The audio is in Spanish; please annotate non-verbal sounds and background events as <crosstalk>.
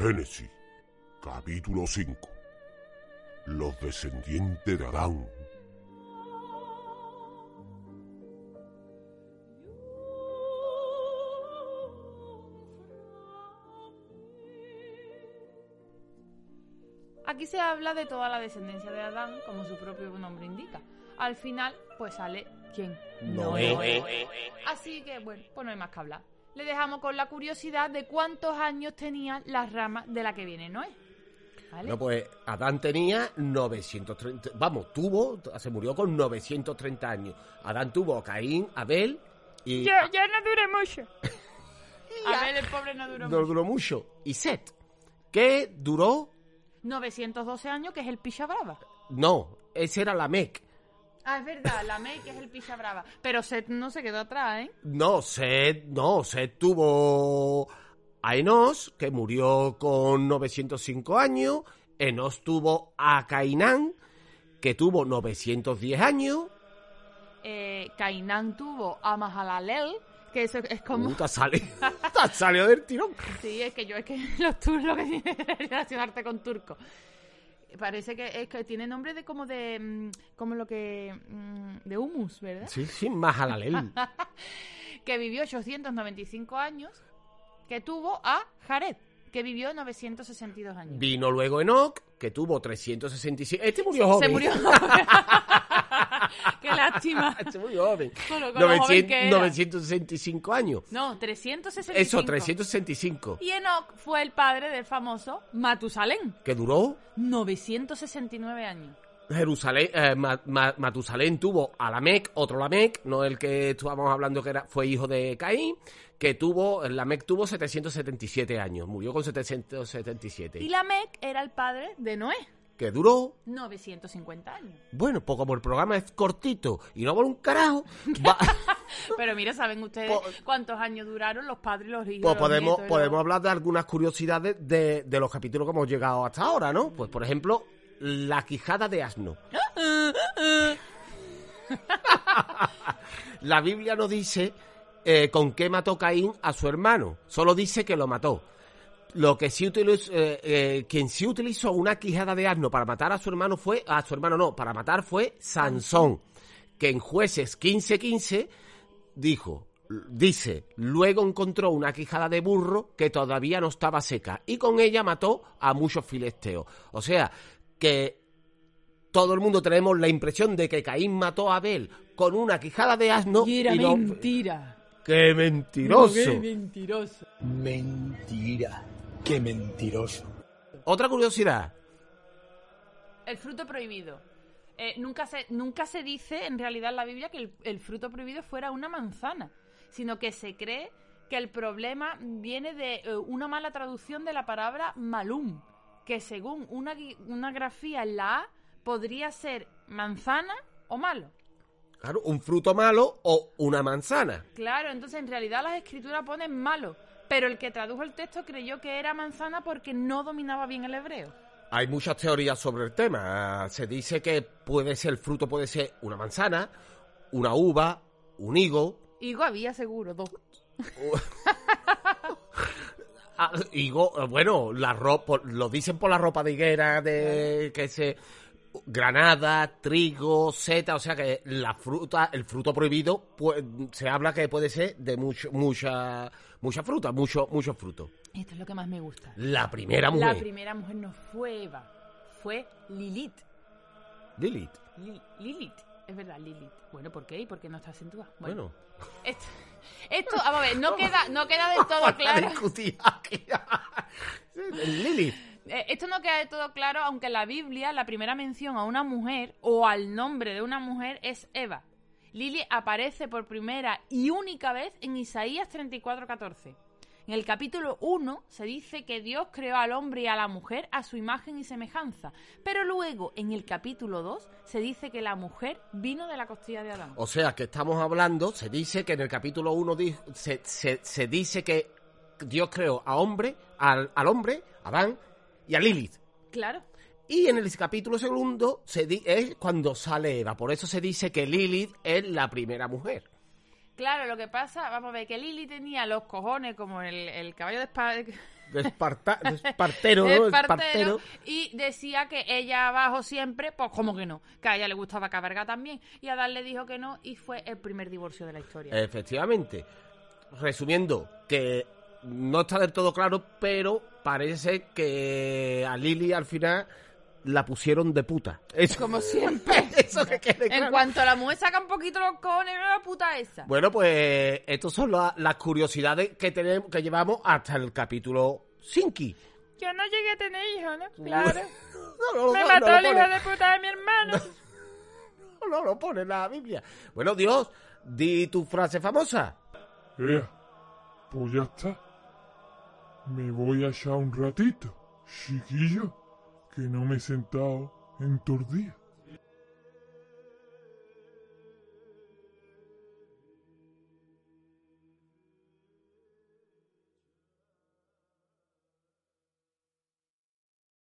Génesis, capítulo 5. Los descendientes de Adán. Aquí se habla de toda la descendencia de Adán, como su propio nombre indica. Al final, pues sale ¿quién? Noé. Así que, bueno, pues no hay más que hablar. Le dejamos con la curiosidad de cuántos años tenían las ramas de la que viene Noé. ¿Vale? No, pues Adán tenía 930, vamos, tuvo, se murió con 930 años. Adán tuvo a Caín, Abel y Ya, ya no dure mucho. <laughs> A ver, el pobre no duró no mucho. duró mucho. Y Set, que duró, 912 años, que es el Picha Brava. no, ese era la Mec. Ah, es verdad, la May, que es el Picha Brava. Pero Seth no se quedó atrás, ¿eh? No, Set, no, Set tuvo a Enos, que murió con 905 años. Enos tuvo a Cainán, que tuvo 910 años. Eh, Cainán tuvo a Mahalalel, que eso es como... Uh, te sale- <laughs> te salió del tirón. Sí, es que yo es que <laughs> los turcos lo que tiene es relacionarte con turco. Parece que es que tiene nombre de como de mm, como lo que mm, de humus, ¿verdad? Sí, sí, más a la ley. Que vivió 895 años, que tuvo a Jared, que vivió 962 años. Vino luego Enoch, que tuvo 365. Este murió joven. Se murió. <laughs> Qué lástima. <laughs> Este murió joven. Con lo- con lo joven que era. 965 años. No, 365. Eso, 365. Y Enoch fue el padre del famoso Matusalén, Que duró 969 años. Jerusalén, eh, Ma- Ma- Matusalén tuvo a Lamec, otro Lamec, no el que estábamos hablando que era, fue hijo de Caín, que tuvo, Lamec tuvo 777 años, murió con 777. Y Lamec era el padre de Noé, Que duró, 950 años. bueno, pues como el programa es cortito y no por un carajo, va- <laughs> Pero mira, ¿saben ustedes cuántos años duraron los padres y los hijos? pues los podemos, nietos podemos los- hablar de algunas curiosidades de, de los capítulos que hemos llegado hasta ahora, ¿no? Pues por ejemplo, la quijada de asno. <laughs> La Biblia no dice eh, con qué mató Caín a su hermano, solo dice que lo mató. Lo que sí utilizó, eh, eh, quien sí utilizó una quijada de asno para matar a su hermano fue, a su hermano no, para matar fue Sansón, que en jueces 15-15 dijo, dice, luego encontró una quijada de burro que todavía no estaba seca y con ella mató a muchos filisteos. O sea, que todo el mundo tenemos la impresión de que Caín mató a Abel con una quijada de asno Y era no- mentira. ¡Qué mentiroso! Qué mentiroso. Mentira. Qué mentiroso. Otra curiosidad. El fruto prohibido. Eh, nunca, se, nunca se dice en realidad en la Biblia que el, el fruto prohibido fuera una manzana, sino que se cree que el problema viene de eh, una mala traducción de la palabra malum, que según una, una grafía en la A podría ser manzana o malo. Claro, un fruto malo o una manzana. Claro, entonces en realidad las escrituras ponen malo, pero el que tradujo el texto creyó que era manzana porque no dominaba bien el hebreo. Hay muchas teorías sobre el tema. Se dice que puede ser, el fruto puede ser una manzana, una uva, un higo. Higo había seguro, dos. <laughs> Ah, higo, eh, bueno, la ropa, lo dicen por la ropa de higuera, de que se granada, trigo, seta, o sea que la fruta, el fruto prohibido, pues, se habla que puede ser de mucho, mucha, mucha fruta, mucho, mucho fruto. Esto es lo que más me gusta. La primera mujer, La primera mujer no fue Eva, fue Lilith. Lilith. Li- Lilith, es verdad, Lilith. Bueno, ¿por qué? ¿Y por qué no está acentuada? Bueno, Esto, esto, vamos a ver, no queda, no queda del todo <laughs> claro. <laughs> Lilith. Eh, Esto no queda del todo claro, aunque en la Biblia la primera mención a una mujer o al nombre de una mujer es Eva. Lili aparece por primera y única vez en Isaías 34:14. En el capítulo 1 se dice que Dios creó al hombre y a la mujer a su imagen y semejanza, pero luego en el capítulo 2 se dice que la mujer vino de la costilla de Adán. O sea, que estamos hablando, se dice que en el capítulo 1 se, dice que Dios creó a hombre, al, al hombre, Adán y a Lilith. Claro. Y en el capítulo segundo se di- es cuando sale Eva. Por eso se dice que Lilith es la primera mujer. Claro, lo que pasa, vamos a ver, que Lili tenía los cojones como el, el caballo de espada. de <laughs> esparta- de espartero, ¿no? Es partero, Espartero. y decía que ella abajo siempre, pues como que no, que a ella le gustaba cabalgar también. Y Adán le dijo que no y fue el primer divorcio de la historia. Efectivamente. Resumiendo, que no está del todo claro, pero parece que a Lili al final la pusieron de puta. Eso, Como <laughs> siempre. eso que quede En claro. cuanto la mujer saca un poquito los cojones, la puta esa. Bueno, pues estas son la- las curiosidades que tenemos, que llevamos hasta el capítulo 5. Yo no llegué a tener hijos, ¿no? Claro. <laughs> No, no, Me no, mató no el hijo de puta de mi hermano. no, no lo pone en la Biblia. Bueno, Dios, di tu frase famosa. Ea, pues ya está. Me voy a echar un ratito, chiquillo, que no me he sentado en tus días.